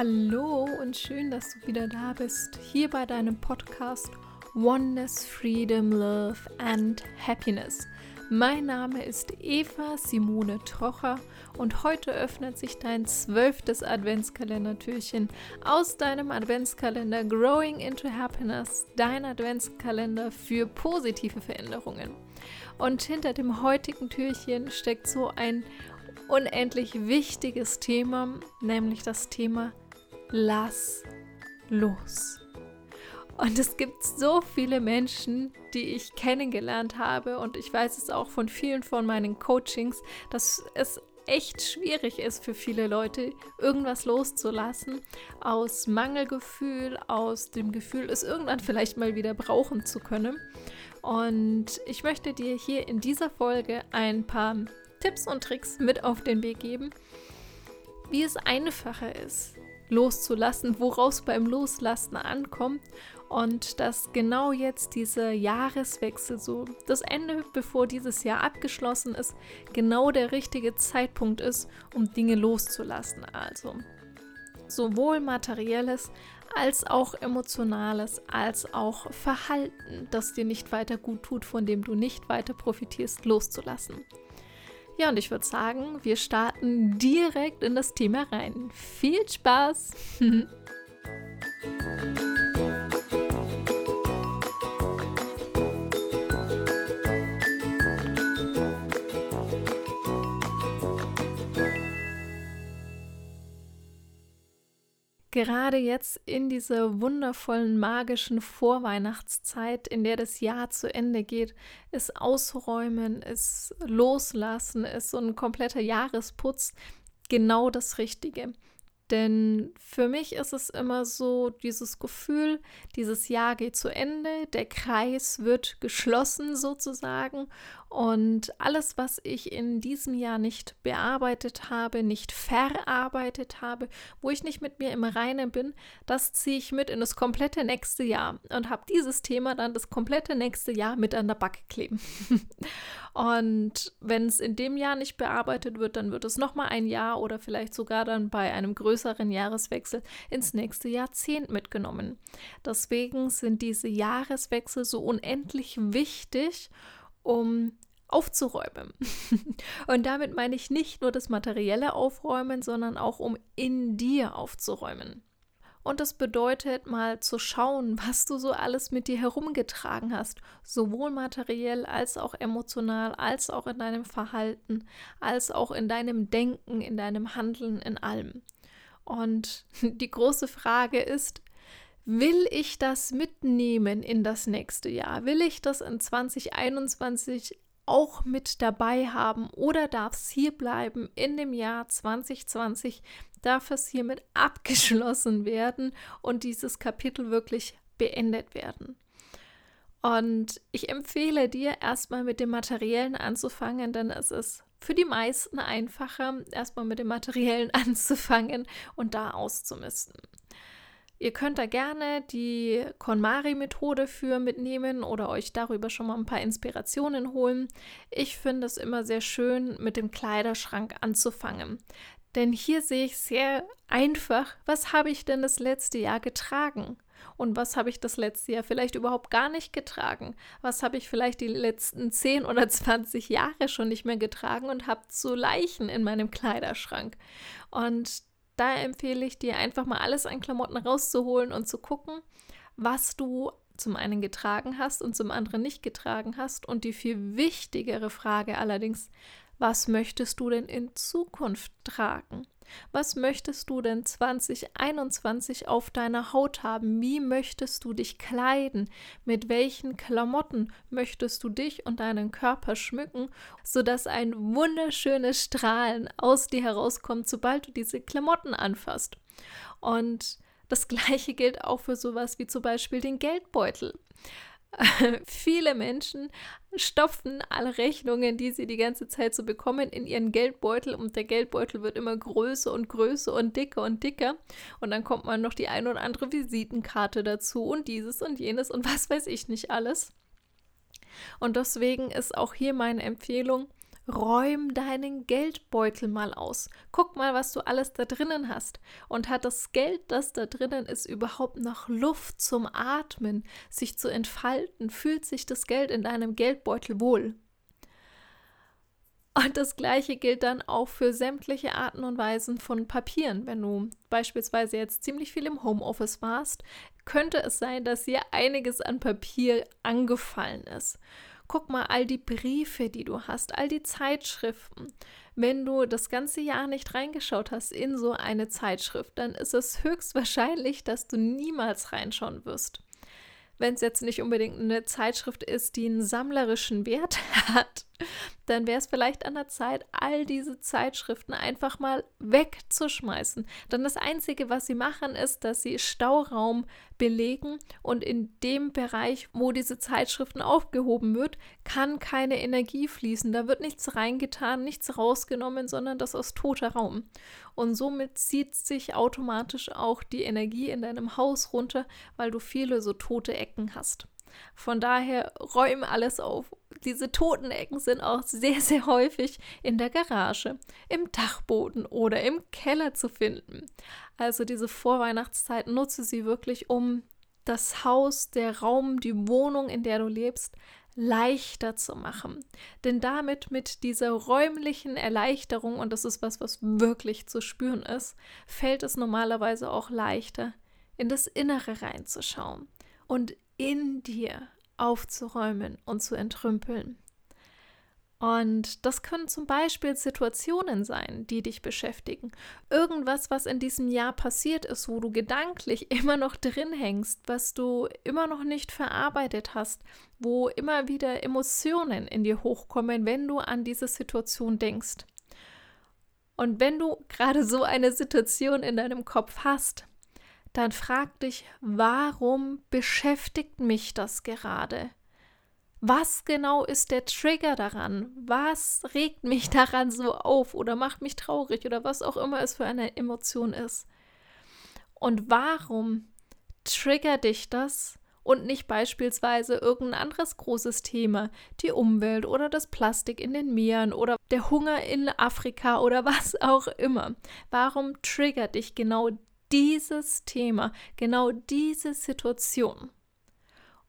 Hallo und schön, dass du wieder da bist, hier bei deinem Podcast Oneness, Freedom, Love and Happiness. Mein Name ist Eva Simone Trocher und heute öffnet sich dein zwölftes Adventskalendertürchen aus deinem Adventskalender Growing into Happiness, dein Adventskalender für positive Veränderungen. Und hinter dem heutigen Türchen steckt so ein unendlich wichtiges Thema, nämlich das Thema Lass los. Und es gibt so viele Menschen, die ich kennengelernt habe und ich weiß es auch von vielen von meinen Coachings, dass es echt schwierig ist für viele Leute, irgendwas loszulassen aus Mangelgefühl, aus dem Gefühl, es irgendwann vielleicht mal wieder brauchen zu können. Und ich möchte dir hier in dieser Folge ein paar Tipps und Tricks mit auf den Weg geben, wie es einfacher ist, loszulassen, woraus beim Loslassen ankommt und dass genau jetzt dieser Jahreswechsel, so das Ende, bevor dieses Jahr abgeschlossen ist, genau der richtige Zeitpunkt ist, um Dinge loszulassen. Also sowohl materielles als auch emotionales, als auch Verhalten, das dir nicht weiter gut tut, von dem du nicht weiter profitierst, loszulassen. Ja, und ich würde sagen, wir starten direkt in das Thema rein. Viel Spaß! gerade jetzt in dieser wundervollen, magischen Vorweihnachtszeit, in der das Jahr zu Ende geht, ist Ausräumen, ist Loslassen, ist so ein kompletter Jahresputz genau das Richtige. Denn für mich ist es immer so dieses Gefühl, dieses Jahr geht zu Ende, der Kreis wird geschlossen sozusagen und alles, was ich in diesem Jahr nicht bearbeitet habe, nicht verarbeitet habe, wo ich nicht mit mir im Reinen bin, das ziehe ich mit in das komplette nächste Jahr und habe dieses Thema dann das komplette nächste Jahr mit an der Backe kleben. und wenn es in dem Jahr nicht bearbeitet wird, dann wird es nochmal ein Jahr oder vielleicht sogar dann bei einem größeren Jahreswechsel ins nächste Jahrzehnt mitgenommen. Deswegen sind diese Jahreswechsel so unendlich wichtig um aufzuräumen. Und damit meine ich nicht nur das materielle Aufräumen, sondern auch um in dir aufzuräumen. Und das bedeutet mal zu schauen, was du so alles mit dir herumgetragen hast, sowohl materiell als auch emotional, als auch in deinem Verhalten, als auch in deinem Denken, in deinem Handeln, in allem. Und die große Frage ist, Will ich das mitnehmen in das nächste Jahr? Will ich das in 2021 auch mit dabei haben oder darf es hier bleiben in dem Jahr 2020? Darf es hiermit abgeschlossen werden und dieses Kapitel wirklich beendet werden? Und ich empfehle dir erstmal mit dem Materiellen anzufangen, denn es ist für die meisten einfacher, erstmal mit dem Materiellen anzufangen und da auszumisten. Ihr könnt da gerne die KonMari-Methode für mitnehmen oder euch darüber schon mal ein paar Inspirationen holen. Ich finde es immer sehr schön, mit dem Kleiderschrank anzufangen. Denn hier sehe ich sehr einfach, was habe ich denn das letzte Jahr getragen? Und was habe ich das letzte Jahr vielleicht überhaupt gar nicht getragen? Was habe ich vielleicht die letzten 10 oder 20 Jahre schon nicht mehr getragen und habe zu Leichen in meinem Kleiderschrank? Und da empfehle ich dir einfach mal alles an Klamotten rauszuholen und zu gucken, was du zum einen getragen hast und zum anderen nicht getragen hast. Und die viel wichtigere Frage allerdings, was möchtest du denn in Zukunft tragen? Was möchtest du denn 2021 auf deiner Haut haben? Wie möchtest du dich kleiden? Mit welchen Klamotten möchtest du dich und deinen Körper schmücken, sodass ein wunderschönes Strahlen aus dir herauskommt, sobald du diese Klamotten anfasst? Und das gleiche gilt auch für sowas wie zum Beispiel den Geldbeutel. Viele Menschen stopfen alle Rechnungen, die sie die ganze Zeit so bekommen, in ihren Geldbeutel und der Geldbeutel wird immer größer und größer und dicker und dicker und dann kommt man noch die eine oder andere Visitenkarte dazu und dieses und jenes und was weiß ich nicht alles. Und deswegen ist auch hier meine Empfehlung, räum deinen Geldbeutel mal aus. Guck mal, was du alles da drinnen hast. Und hat das Geld, das da drinnen ist, überhaupt noch Luft zum Atmen, sich zu entfalten? Fühlt sich das Geld in deinem Geldbeutel wohl? Und das gleiche gilt dann auch für sämtliche Arten und Weisen von Papieren. Wenn du beispielsweise jetzt ziemlich viel im Homeoffice warst, könnte es sein, dass hier einiges an Papier angefallen ist. Guck mal, all die Briefe, die du hast, all die Zeitschriften. Wenn du das ganze Jahr nicht reingeschaut hast in so eine Zeitschrift, dann ist es höchstwahrscheinlich, dass du niemals reinschauen wirst wenn es jetzt nicht unbedingt eine Zeitschrift ist, die einen sammlerischen Wert hat, dann wäre es vielleicht an der Zeit, all diese Zeitschriften einfach mal wegzuschmeißen. Dann das Einzige, was sie machen, ist, dass sie Stauraum belegen und in dem Bereich, wo diese Zeitschriften aufgehoben wird, kann keine Energie fließen. Da wird nichts reingetan, nichts rausgenommen, sondern das ist toter Raum. Und somit zieht sich automatisch auch die Energie in deinem Haus runter, weil du viele so tote Ecken hast. Von daher räume alles auf. Diese toten Ecken sind auch sehr, sehr häufig in der Garage, im Dachboden oder im Keller zu finden. Also diese Vorweihnachtszeit nutze sie wirklich, um das Haus, der Raum, die Wohnung, in der du lebst, leichter zu machen. Denn damit mit dieser räumlichen Erleichterung, und das ist was, was wirklich zu spüren ist, fällt es normalerweise auch leichter, in das Innere reinzuschauen und in dir aufzuräumen und zu entrümpeln. Und das können zum Beispiel Situationen sein, die dich beschäftigen. Irgendwas, was in diesem Jahr passiert ist, wo du gedanklich immer noch drin hängst, was du immer noch nicht verarbeitet hast, wo immer wieder Emotionen in dir hochkommen, wenn du an diese Situation denkst. Und wenn du gerade so eine Situation in deinem Kopf hast, dann frag dich, warum beschäftigt mich das gerade? Was genau ist der Trigger daran? Was regt mich daran so auf oder macht mich traurig oder was auch immer es für eine Emotion ist? Und warum triggert dich das und nicht beispielsweise irgendein anderes großes Thema, die Umwelt oder das Plastik in den Meeren oder der Hunger in Afrika oder was auch immer? Warum triggert dich genau dieses Thema, genau diese Situation?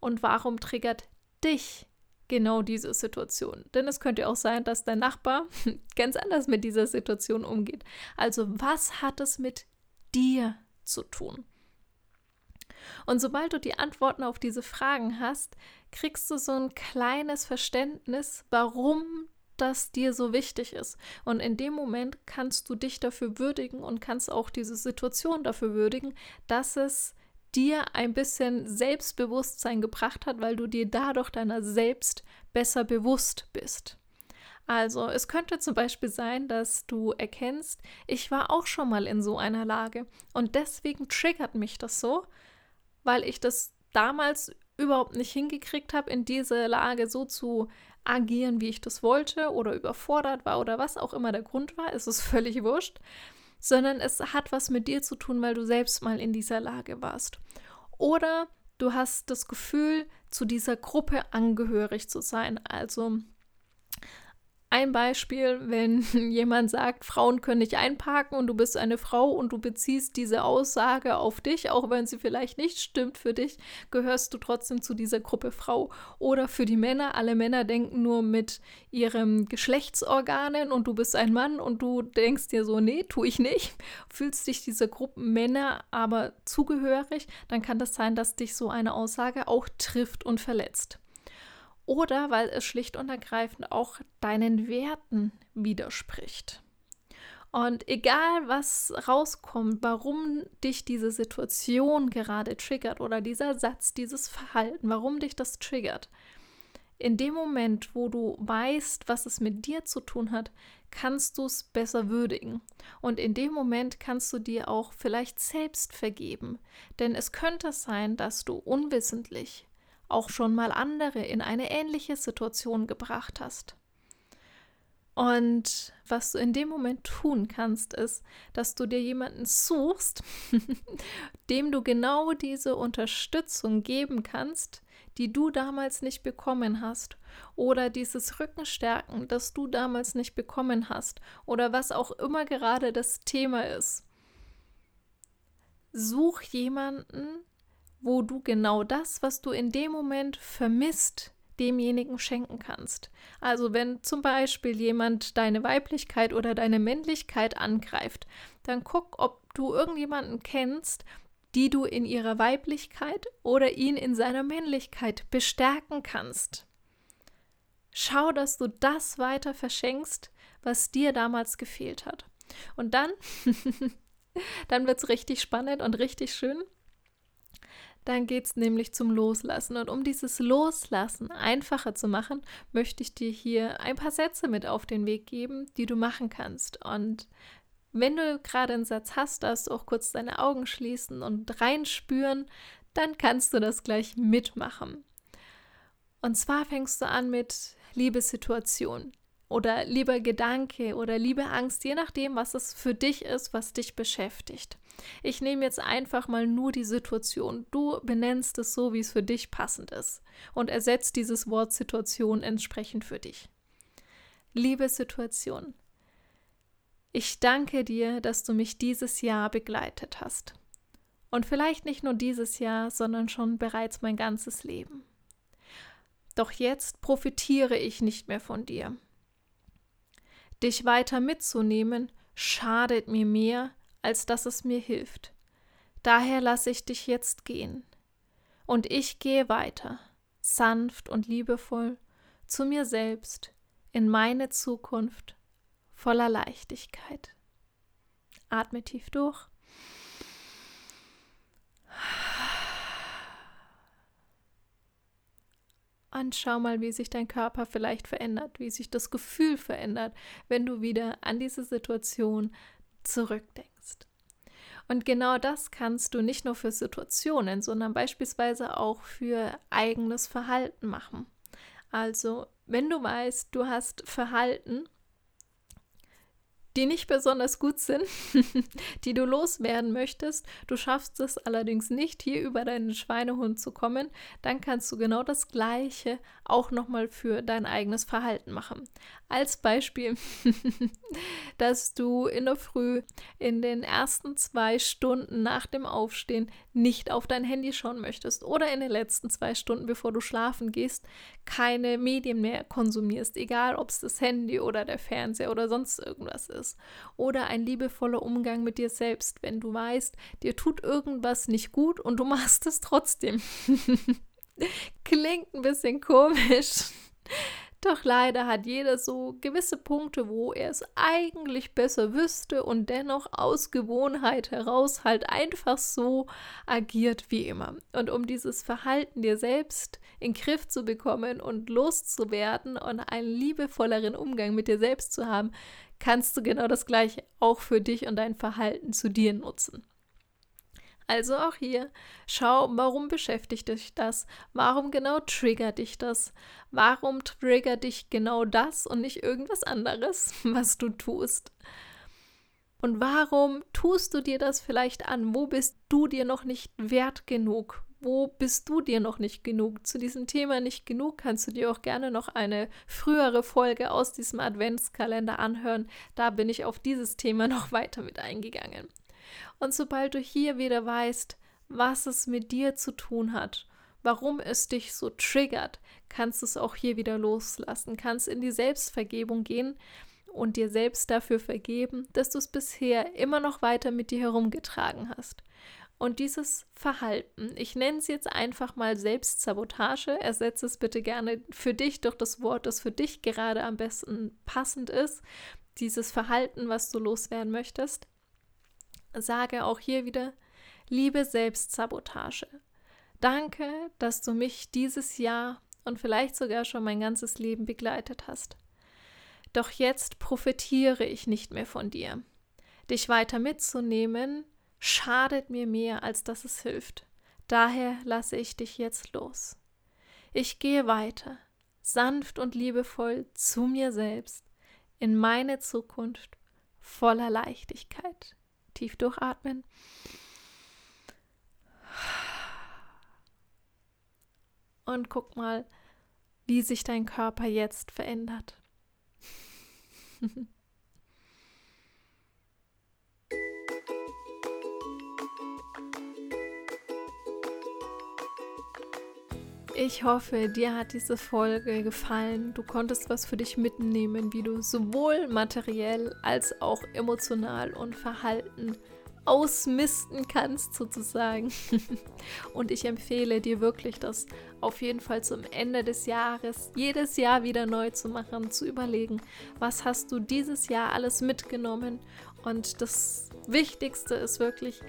Und warum triggert dich genau diese Situation? Denn es könnte auch sein, dass dein Nachbar ganz anders mit dieser Situation umgeht. Also was hat es mit dir zu tun? Und sobald du die Antworten auf diese Fragen hast, kriegst du so ein kleines Verständnis, warum das dir so wichtig ist. Und in dem Moment kannst du dich dafür würdigen und kannst auch diese Situation dafür würdigen, dass es dir ein bisschen Selbstbewusstsein gebracht hat, weil du dir dadurch deiner selbst besser bewusst bist. Also es könnte zum Beispiel sein, dass du erkennst, ich war auch schon mal in so einer Lage und deswegen triggert mich das so, weil ich das damals überhaupt nicht hingekriegt habe, in diese Lage so zu agieren, wie ich das wollte oder überfordert war oder was auch immer der Grund war, ist es völlig wurscht, sondern es hat was mit dir zu tun, weil du selbst mal in dieser Lage warst. Oder du hast das Gefühl, zu dieser Gruppe angehörig zu sein, also ein Beispiel, wenn jemand sagt, Frauen können nicht einparken und du bist eine Frau und du beziehst diese Aussage auf dich, auch wenn sie vielleicht nicht stimmt für dich, gehörst du trotzdem zu dieser Gruppe Frau. Oder für die Männer, alle Männer denken nur mit ihren Geschlechtsorganen und du bist ein Mann und du denkst dir so, nee, tue ich nicht, fühlst dich dieser Gruppe Männer aber zugehörig, dann kann das sein, dass dich so eine Aussage auch trifft und verletzt oder weil es schlicht und ergreifend auch deinen Werten widerspricht. Und egal was rauskommt, warum dich diese Situation gerade triggert oder dieser Satz, dieses Verhalten, warum dich das triggert, in dem Moment, wo du weißt, was es mit dir zu tun hat, kannst du es besser würdigen. Und in dem Moment kannst du dir auch vielleicht selbst vergeben. Denn es könnte sein, dass du unwissentlich auch schon mal andere in eine ähnliche Situation gebracht hast. Und was du in dem Moment tun kannst, ist, dass du dir jemanden suchst, dem du genau diese Unterstützung geben kannst, die du damals nicht bekommen hast oder dieses Rückenstärken, das du damals nicht bekommen hast oder was auch immer gerade das Thema ist. Such jemanden, wo du genau das, was du in dem Moment vermisst, demjenigen schenken kannst. Also wenn zum Beispiel jemand deine Weiblichkeit oder deine Männlichkeit angreift, dann guck, ob du irgendjemanden kennst, die du in ihrer Weiblichkeit oder ihn in seiner Männlichkeit bestärken kannst. Schau, dass du das weiter verschenkst, was dir damals gefehlt hat. Und dann, dann wird es richtig spannend und richtig schön. Dann geht es nämlich zum Loslassen. Und um dieses Loslassen einfacher zu machen, möchte ich dir hier ein paar Sätze mit auf den Weg geben, die du machen kannst. Und wenn du gerade einen Satz hast, darfst du auch kurz deine Augen schließen und reinspüren, dann kannst du das gleich mitmachen. Und zwar fängst du an mit Liebessituation oder lieber Gedanke oder liebe Angst, je nachdem, was es für dich ist, was dich beschäftigt. Ich nehme jetzt einfach mal nur die Situation. Du benennst es so, wie es für dich passend ist und ersetzt dieses Wort Situation entsprechend für dich. Liebe Situation. Ich danke dir, dass du mich dieses Jahr begleitet hast. Und vielleicht nicht nur dieses Jahr, sondern schon bereits mein ganzes Leben. Doch jetzt profitiere ich nicht mehr von dir. Dich weiter mitzunehmen, schadet mir mehr, als dass es mir hilft. Daher lasse ich dich jetzt gehen. Und ich gehe weiter, sanft und liebevoll, zu mir selbst, in meine Zukunft voller Leichtigkeit. Atme tief durch. Und schau mal, wie sich dein Körper vielleicht verändert, wie sich das Gefühl verändert, wenn du wieder an diese Situation zurückdenkst. Und genau das kannst du nicht nur für Situationen, sondern beispielsweise auch für eigenes Verhalten machen. Also, wenn du weißt, du hast Verhalten, die nicht besonders gut sind, die du loswerden möchtest, du schaffst es allerdings nicht, hier über deinen Schweinehund zu kommen, dann kannst du genau das Gleiche auch nochmal für dein eigenes Verhalten machen. Als Beispiel, dass du in der Früh in den ersten zwei Stunden nach dem Aufstehen nicht auf dein Handy schauen möchtest oder in den letzten zwei Stunden, bevor du schlafen gehst, keine Medien mehr konsumierst, egal ob es das Handy oder der Fernseher oder sonst irgendwas ist. Oder ein liebevoller Umgang mit dir selbst, wenn du weißt, dir tut irgendwas nicht gut und du machst es trotzdem. Klingt ein bisschen komisch. Doch leider hat jeder so gewisse Punkte, wo er es eigentlich besser wüsste und dennoch aus Gewohnheit heraus halt einfach so agiert wie immer. Und um dieses Verhalten dir selbst in den Griff zu bekommen und loszuwerden und einen liebevolleren Umgang mit dir selbst zu haben, kannst du genau das gleiche auch für dich und dein Verhalten zu dir nutzen. Also auch hier, schau, warum beschäftigt dich das? Warum genau triggert dich das? Warum triggert dich genau das und nicht irgendwas anderes, was du tust? Und warum tust du dir das vielleicht an? Wo bist du dir noch nicht wert genug? Wo bist du dir noch nicht genug? Zu diesem Thema nicht genug kannst du dir auch gerne noch eine frühere Folge aus diesem Adventskalender anhören. Da bin ich auf dieses Thema noch weiter mit eingegangen. Und sobald du hier wieder weißt, was es mit dir zu tun hat, warum es dich so triggert, kannst du es auch hier wieder loslassen, kannst in die Selbstvergebung gehen und dir selbst dafür vergeben, dass du es bisher immer noch weiter mit dir herumgetragen hast. Und dieses Verhalten, ich nenne es jetzt einfach mal Selbstsabotage, ersetze es bitte gerne für dich durch das Wort, das für dich gerade am besten passend ist, dieses Verhalten, was du loswerden möchtest, sage auch hier wieder, liebe Selbstsabotage. Danke, dass du mich dieses Jahr und vielleicht sogar schon mein ganzes Leben begleitet hast. Doch jetzt profitiere ich nicht mehr von dir. Dich weiter mitzunehmen, schadet mir mehr, als dass es hilft. Daher lasse ich dich jetzt los. Ich gehe weiter, sanft und liebevoll zu mir selbst, in meine Zukunft voller Leichtigkeit. Tief durchatmen. und guck mal, wie sich dein Körper jetzt verändert. Ich hoffe, dir hat diese Folge gefallen. Du konntest was für dich mitnehmen, wie du sowohl materiell als auch emotional und Verhalten ausmisten kannst, sozusagen. und ich empfehle dir wirklich, das auf jeden Fall zum Ende des Jahres jedes Jahr wieder neu zu machen, zu überlegen, was hast du dieses Jahr alles mitgenommen. Und das Wichtigste ist wirklich,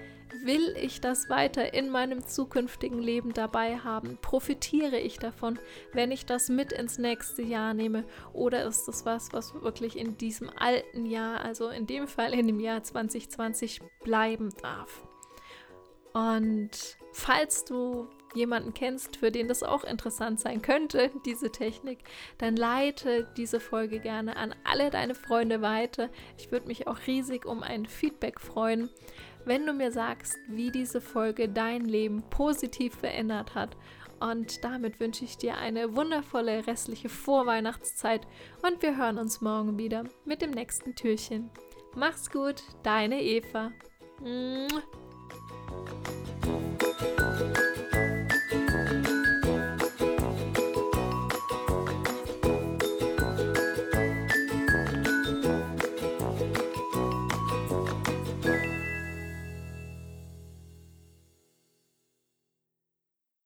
Will ich das weiter in meinem zukünftigen Leben dabei haben? Profitiere ich davon, wenn ich das mit ins nächste Jahr nehme? Oder ist das was, was wirklich in diesem alten Jahr, also in dem Fall in dem Jahr 2020, bleiben darf? Und falls du jemanden kennst, für den das auch interessant sein könnte, diese Technik, dann leite diese Folge gerne an alle deine Freunde weiter. Ich würde mich auch riesig um ein Feedback freuen wenn du mir sagst, wie diese Folge dein Leben positiv verändert hat. Und damit wünsche ich dir eine wundervolle restliche Vorweihnachtszeit und wir hören uns morgen wieder mit dem nächsten Türchen. Mach's gut, deine Eva. Mua.